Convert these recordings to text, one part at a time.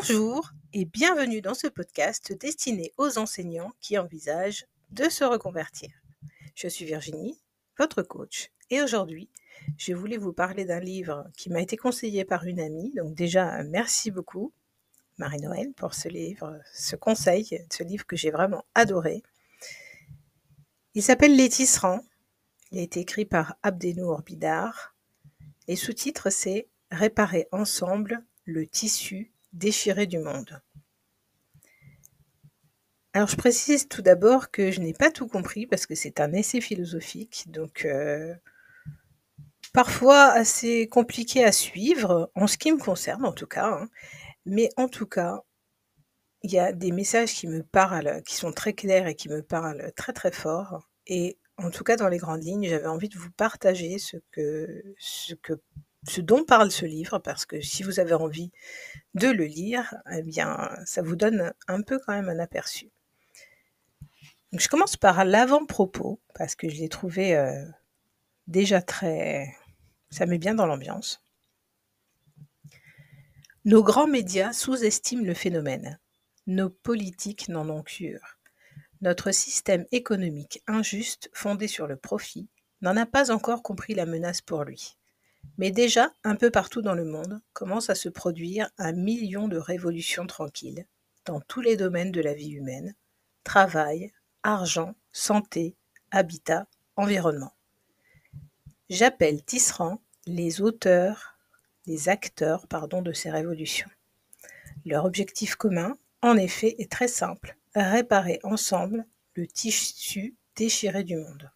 Bonjour et bienvenue dans ce podcast destiné aux enseignants qui envisagent de se reconvertir. Je suis Virginie, votre coach, et aujourd'hui, je voulais vous parler d'un livre qui m'a été conseillé par une amie. Donc déjà, merci beaucoup, Marie-Noël, pour ce livre, ce conseil, ce livre que j'ai vraiment adoré. Il s'appelle Les Tisserands. Il a été écrit par Abdenour Bidar. Les sous-titres, c'est Réparer ensemble le tissu déchiré du monde. Alors je précise tout d'abord que je n'ai pas tout compris parce que c'est un essai philosophique, donc euh, parfois assez compliqué à suivre, en ce qui me concerne en tout cas. Hein. Mais en tout cas, il y a des messages qui me parlent, qui sont très clairs et qui me parlent très très fort. Et en tout cas, dans les grandes lignes, j'avais envie de vous partager ce que ce dont parle ce livre, parce que si vous avez envie de le lire, eh bien, ça vous donne un peu quand même un aperçu. je commence par l'avant-propos, parce que je l'ai trouvé euh, déjà très... Ça met bien dans l'ambiance. Nos grands médias sous-estiment le phénomène. Nos politiques n'en ont cure. Notre système économique injuste, fondé sur le profit, n'en a pas encore compris la menace pour lui. Mais déjà, un peu partout dans le monde, commence à se produire un million de révolutions tranquilles, dans tous les domaines de la vie humaine, travail, argent, santé, habitat, environnement. J'appelle tisserand les auteurs, les acteurs pardon, de ces révolutions. Leur objectif commun, en effet, est très simple, réparer ensemble le tissu déchiré du monde.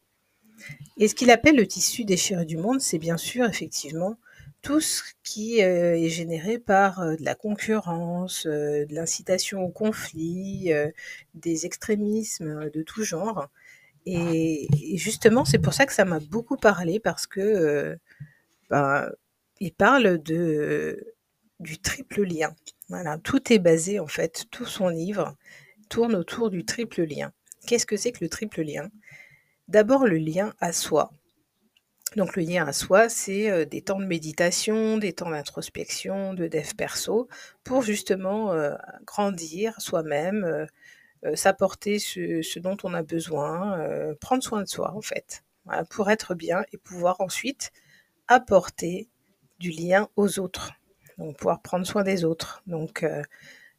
Et ce qu'il appelle le tissu déchiré du monde, c'est bien sûr effectivement tout ce qui euh, est généré par euh, de la concurrence, euh, de l'incitation au conflit, des extrémismes de tout genre. Et, justement, c'est pour ça que ça m'a beaucoup parlé parce que ben, parle de du triple lien. Voilà, tout est basé en fait, tout son livre tourne autour du triple lien. Qu'est-ce que c'est que le triple lien? D'abord le lien à soi. Donc le lien à soi, c'est euh, des temps de méditation, des temps d'introspection, de dev perso, pour justement euh, grandir soi-même, euh, s'apporter ce, dont on a besoin, prendre soin de soi en fait, pour être bien et pouvoir ensuite apporter du lien aux autres, donc pouvoir prendre soin des autres. Donc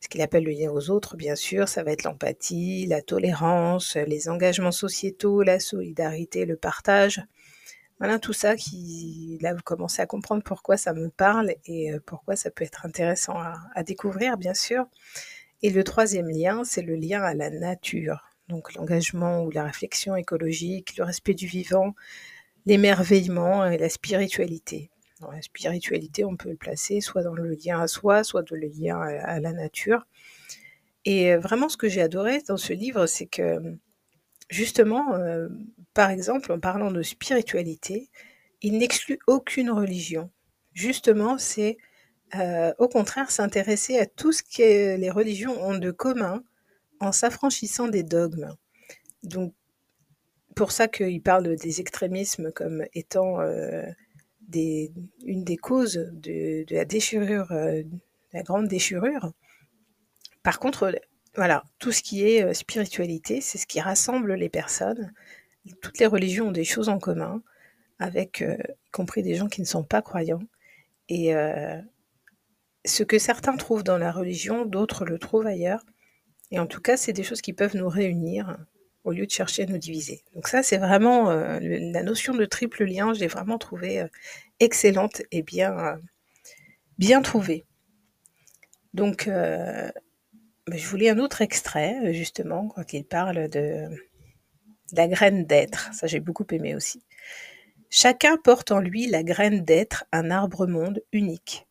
ce qu'il appelle le lien aux autres, bien sûr, ça va être l'empathie, la tolérance, les engagements sociétaux, la solidarité, le partage. Voilà tout ça qui, là, vous commencez à comprendre pourquoi ça me parle et euh, pourquoi ça peut être intéressant à, découvrir, bien sûr. Et le troisième lien, c'est le lien à la nature. Donc l'engagement ou la réflexion écologique, le respect du vivant, l'émerveillement et la spiritualité. La spiritualité, on peut le placer soit dans le lien à soi, soit dans le lien à, la nature. Et euh, vraiment, ce que j'ai adoré dans ce livre, c'est que justement, euh, par exemple, en parlant de spiritualité, il n'exclut aucune religion. Justement, c'est euh, au contraire s'intéresser à tout ce que les religions ont de commun en s'affranchissant des dogmes. Donc, pour ça qu'il parle des extrémismes comme étant une des causes de, la déchirure, euh, la grande déchirure. Par contre, voilà, tout ce qui est euh, spiritualité, c'est ce qui rassemble les personnes. Toutes les religions ont des choses en commun, avec euh, y compris des gens qui ne sont pas croyants. Et ce que certains trouvent dans la religion, d'autres le trouvent ailleurs. Et en tout cas, c'est des choses qui peuvent nous réunir au lieu de chercher à nous diviser. Donc ça, c'est vraiment la notion de triple lien, je l'ai vraiment trouvée euh, excellente et bien, euh, bien trouvée. Donc, ben, je voulais un autre extrait, justement, quand il parle de, de la graine d'être. Ça, j'ai beaucoup aimé aussi. Chacun porte en lui la graine d'être, un arbre-monde unique.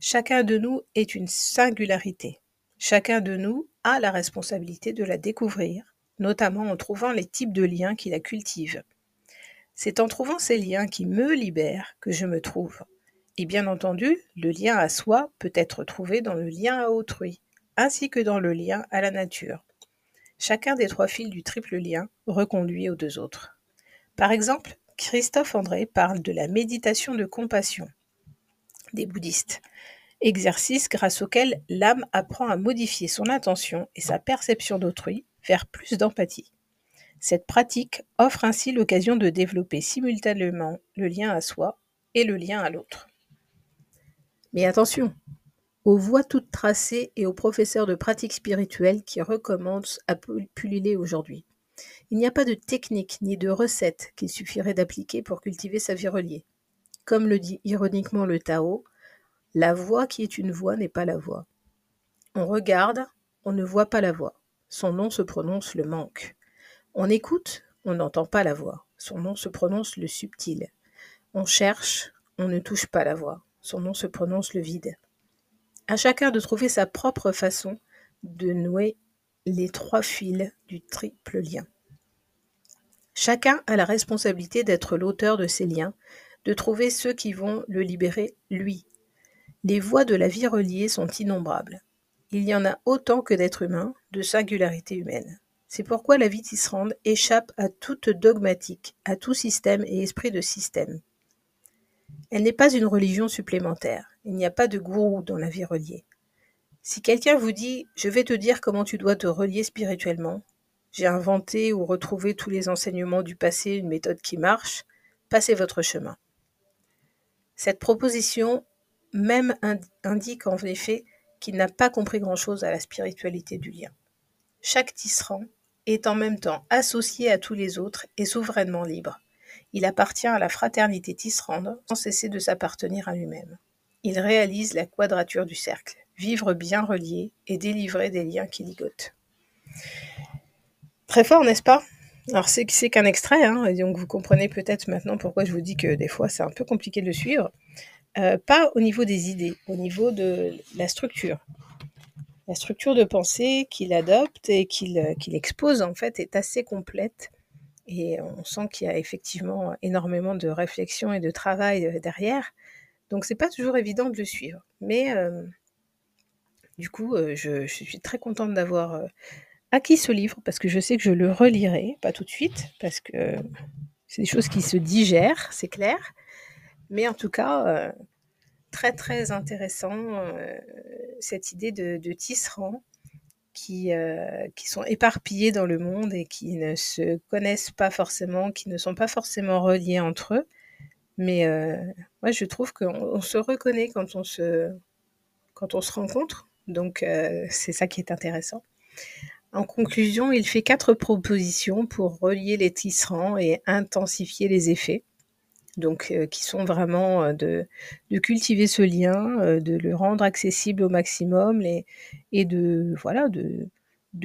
Chacun de nous est une singularité. Chacun de nous a la responsabilité de la découvrir, notamment en trouvant les types de liens qui la cultivent. C'est en trouvant ces liens qui me libèrent que je me trouve. Et bien entendu, le lien à soi peut être trouvé dans le lien à autrui, ainsi que dans le lien à la nature. Chacun des trois fils du triple lien reconduit aux deux autres. Par exemple, Christophe André parle de la méditation de compassion des bouddhistes. exercice grâce auquel l'âme apprend à modifier son intention et sa perception d'autrui vers plus d'empathie. Cette pratique offre ainsi l'occasion de développer simultanément le lien à soi et le lien à l'autre. Mais attention, aux voies toutes tracées et aux professeurs de pratique spirituelle qui recommencent à pulluler aujourd'hui. Il n'y a pas de technique ni de recette qu'il suffirait d'appliquer pour cultiver sa vie reliée. Comme le dit ironiquement le Tao, la voix qui est une voix n'est pas la voix. On regarde, on ne voit pas la voix. Son nom se prononce le manque. On écoute, on n'entend pas la voix. Son nom se prononce le subtil. On cherche, on ne touche pas la voix. Son nom se prononce le vide. À chacun de trouver sa propre façon de nouer les trois fils du triple lien. Chacun a la responsabilité d'être l'auteur de ces liens, de trouver ceux qui vont le libérer lui. Les voies de la vie reliée sont innombrables. Il y en a autant que d'êtres humains, de singularité humaine. C'est pourquoi la vie tisserande échappe à toute dogmatique, à tout système et esprit de système. Elle n'est pas une religion supplémentaire. Il n'y a pas de gourou dans la vie reliée. Si quelqu'un vous dit Je vais te dire comment tu dois te relier spirituellement, j'ai inventé ou retrouvé tous les enseignements du passé, une méthode qui marche, passez votre chemin. Cette proposition même indique en effet qu'il n'a pas compris grand-chose à la spiritualité du lien. Chaque tisserand est en même temps associé à tous les autres et souverainement libre. Il appartient à la fraternité tisserande sans cesser de s'appartenir à lui-même. Il réalise la quadrature du cercle, vivre bien relié et délivrer des liens qui ligotent. Très fort, n'est-ce pas? Alors c'est, qu'un extrait, hein, et donc vous comprenez peut-être maintenant pourquoi je vous dis que des fois c'est un peu compliqué de suivre. Euh, pas au niveau des idées, au niveau de la structure. La structure de pensée qu'il adopte et qu'il, qu'il expose en fait est assez complète et on sent qu'il y a effectivement énormément de réflexion et de travail euh, derrière. Donc c'est pas toujours évident de le suivre. Mais euh, du coup, euh, je, suis très contente d'avoir acquis ce livre parce que je sais que je le relirai, pas tout de suite, parce que c'est des choses qui se digèrent, c'est clair. Mais en tout cas, très très intéressant cette idée de, de tisserand qui, euh, qui sont éparpillés dans le monde et qui ne se connaissent pas forcément, qui ne sont pas forcément reliés entre eux. Mais euh, moi, je trouve qu'on se reconnaît quand on se, quand on se rencontre. Donc, euh, c'est ça qui est intéressant. En conclusion, il fait quatre propositions pour relier les tisserands et intensifier les effets donc euh, qui sont vraiment euh, de, cultiver ce lien, euh, de le rendre accessible au maximum et, et de voilà de,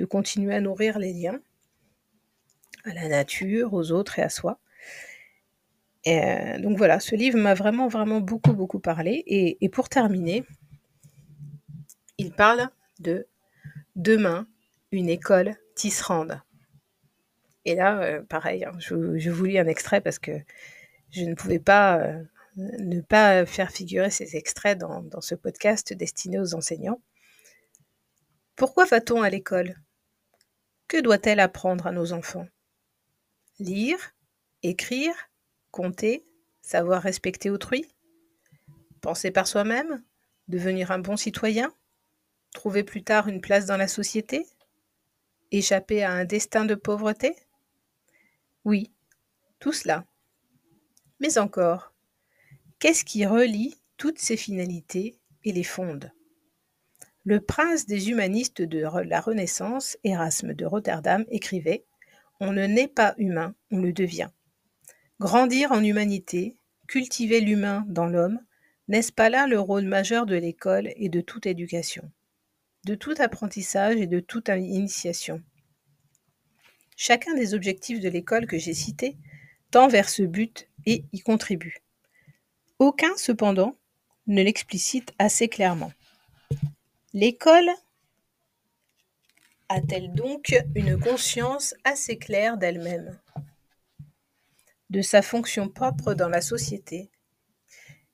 continuer à nourrir les liens à la nature, aux autres et à soi. donc voilà, ce livre m'a vraiment vraiment beaucoup beaucoup parlé et, pour terminer, il parle de demain une école tisserande. Et là, pareil, hein, je, vous lis un extrait parce que je ne pouvais pas euh, ne pas faire figurer ces extraits dans, dans ce podcast destiné aux enseignants. Pourquoi va-t-on à l'école? Que doit-elle apprendre à nos enfants? Lire, écrire, compter, savoir respecter autrui? Penser par soi-même? Devenir un bon citoyen? Trouver plus tard une place dans la société? Échapper à un destin de pauvreté? Oui, tout cela. Mais encore, qu'est-ce qui relie toutes ces finalités et les fonde? Le prince des humanistes de la Renaissance, Erasme de Rotterdam, écrivait On ne naît pas humain, on le devient. Grandir en humanité, cultiver l'humain dans l'homme, n'est-ce pas là le rôle majeur de l'école et de toute éducation, de tout apprentissage et de toute initiation? Chacun des objectifs de l'école que j'ai cités tend vers ce but et y contribue. Aucun, cependant, ne l'explicite assez clairement. L'école a-t-elle donc une conscience assez claire d'elle-même, de sa fonction propre dans la société?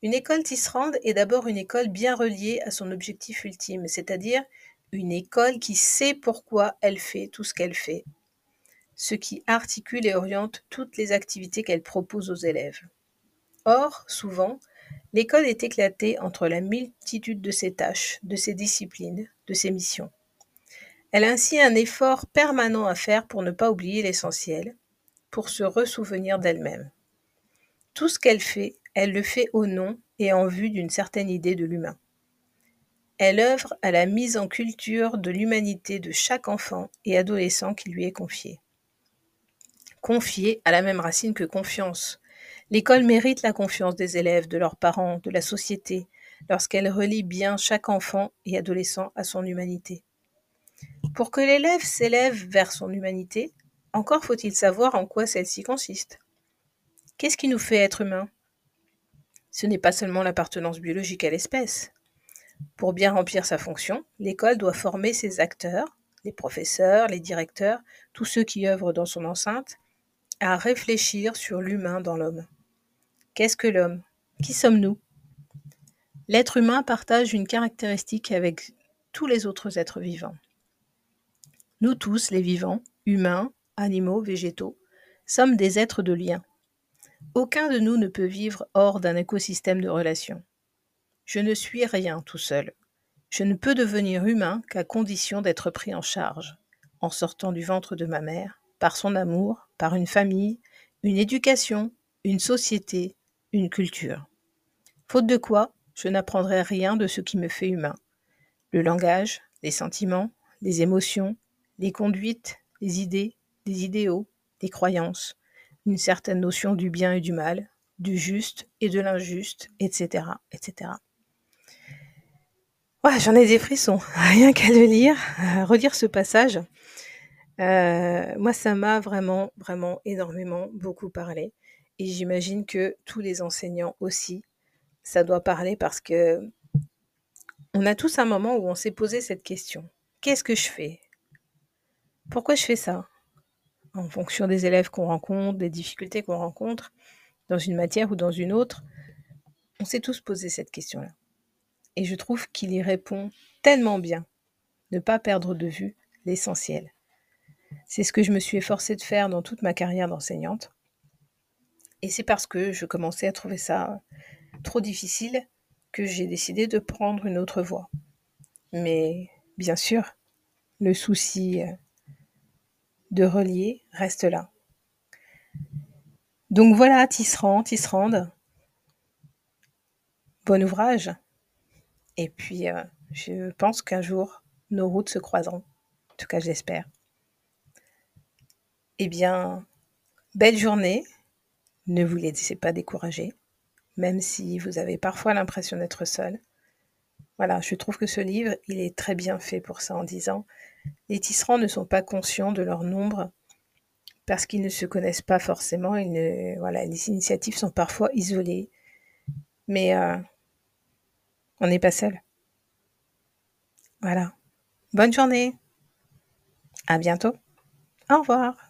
Une école tisserande est d'abord une école bien reliée à son objectif ultime, c'est-à-dire une école qui sait pourquoi elle fait tout ce qu'elle fait ce qui articule et oriente toutes les activités qu'elle propose aux élèves. Or, souvent, l'école est éclatée entre la multitude de ses tâches, de ses disciplines, de ses missions. Elle a ainsi un effort permanent à faire pour ne pas oublier l'essentiel, pour se ressouvenir d'elle-même. Tout ce qu'elle fait, elle le fait au nom et en vue d'une certaine idée de l'humain. Elle œuvre à la mise en culture de l'humanité de chaque enfant et adolescent qui lui est confié. Confié à la même racine que confiance. L'école mérite la confiance des élèves, de leurs parents, de la société, lorsqu'elle relie bien chaque enfant et adolescent à son humanité. Pour que l'élève s'élève vers son humanité, encore faut-il savoir en quoi celle-ci consiste. Qu'est-ce qui nous fait être humains Ce n'est pas seulement l'appartenance biologique à l'espèce. Pour bien remplir sa fonction, l'école doit former ses acteurs, les professeurs, les directeurs, tous ceux qui œuvrent dans son enceinte, à réfléchir sur l'humain dans l'homme. Qu'est-ce que l'homme? Qui sommes-nous? L'être humain partage une caractéristique avec tous les autres êtres vivants. Nous tous, les vivants, humains, animaux, végétaux, sommes des êtres de lien. Aucun de nous ne peut vivre hors d'un écosystème de relations. Je ne suis rien tout seul. Je ne peux devenir humain qu'à condition d'être pris en charge, en sortant du ventre de ma mère, par son amour, par une famille, une éducation, une société, une culture. Faute de quoi, je n'apprendrai rien de ce qui me fait humain. Le langage, les sentiments, les émotions, les conduites, les idées, les idéaux, les croyances, une certaine notion du bien et du mal, du juste et de l'injuste, etc., etc. J'en ai des frissons, rien qu'à le lire, à relire ce passage. Euh, moi, ça m'a vraiment, vraiment énormément beaucoup parlé. Et j'imagine que tous les enseignants aussi, ça doit parler parce que on a tous un moment où on s'est posé cette question. Qu'est-ce que je fais? Pourquoi je fais ça? En fonction des élèves qu'on rencontre, des difficultés qu'on rencontre dans une matière ou dans une autre, on s'est tous posé cette question-là. Et je trouve qu'il y répond tellement bien. Ne pas perdre de vue l'essentiel. C'est ce que je me suis efforcée de faire dans toute ma carrière d'enseignante. Et c'est parce que je commençais à trouver ça trop difficile que j'ai décidé de prendre une autre voie. Mais bien sûr, le souci euh, de relier reste là. Donc voilà, Tisserand, Tisserand. Bon ouvrage. Et puis, euh, je pense qu'un jour, nos routes se croiseront. En tout cas, j'espère. Eh bien, belle journée. Ne vous laissez pas décourager, même si vous avez parfois l'impression d'être seul. Voilà, je trouve que ce livre, il est très bien fait pour ça en disant les tisserands ne sont pas conscients de leur nombre parce qu'ils ne se connaissent pas forcément. les initiatives sont parfois isolées, mais euh, on n'est pas seul. Voilà. Bonne journée. À bientôt. Au revoir.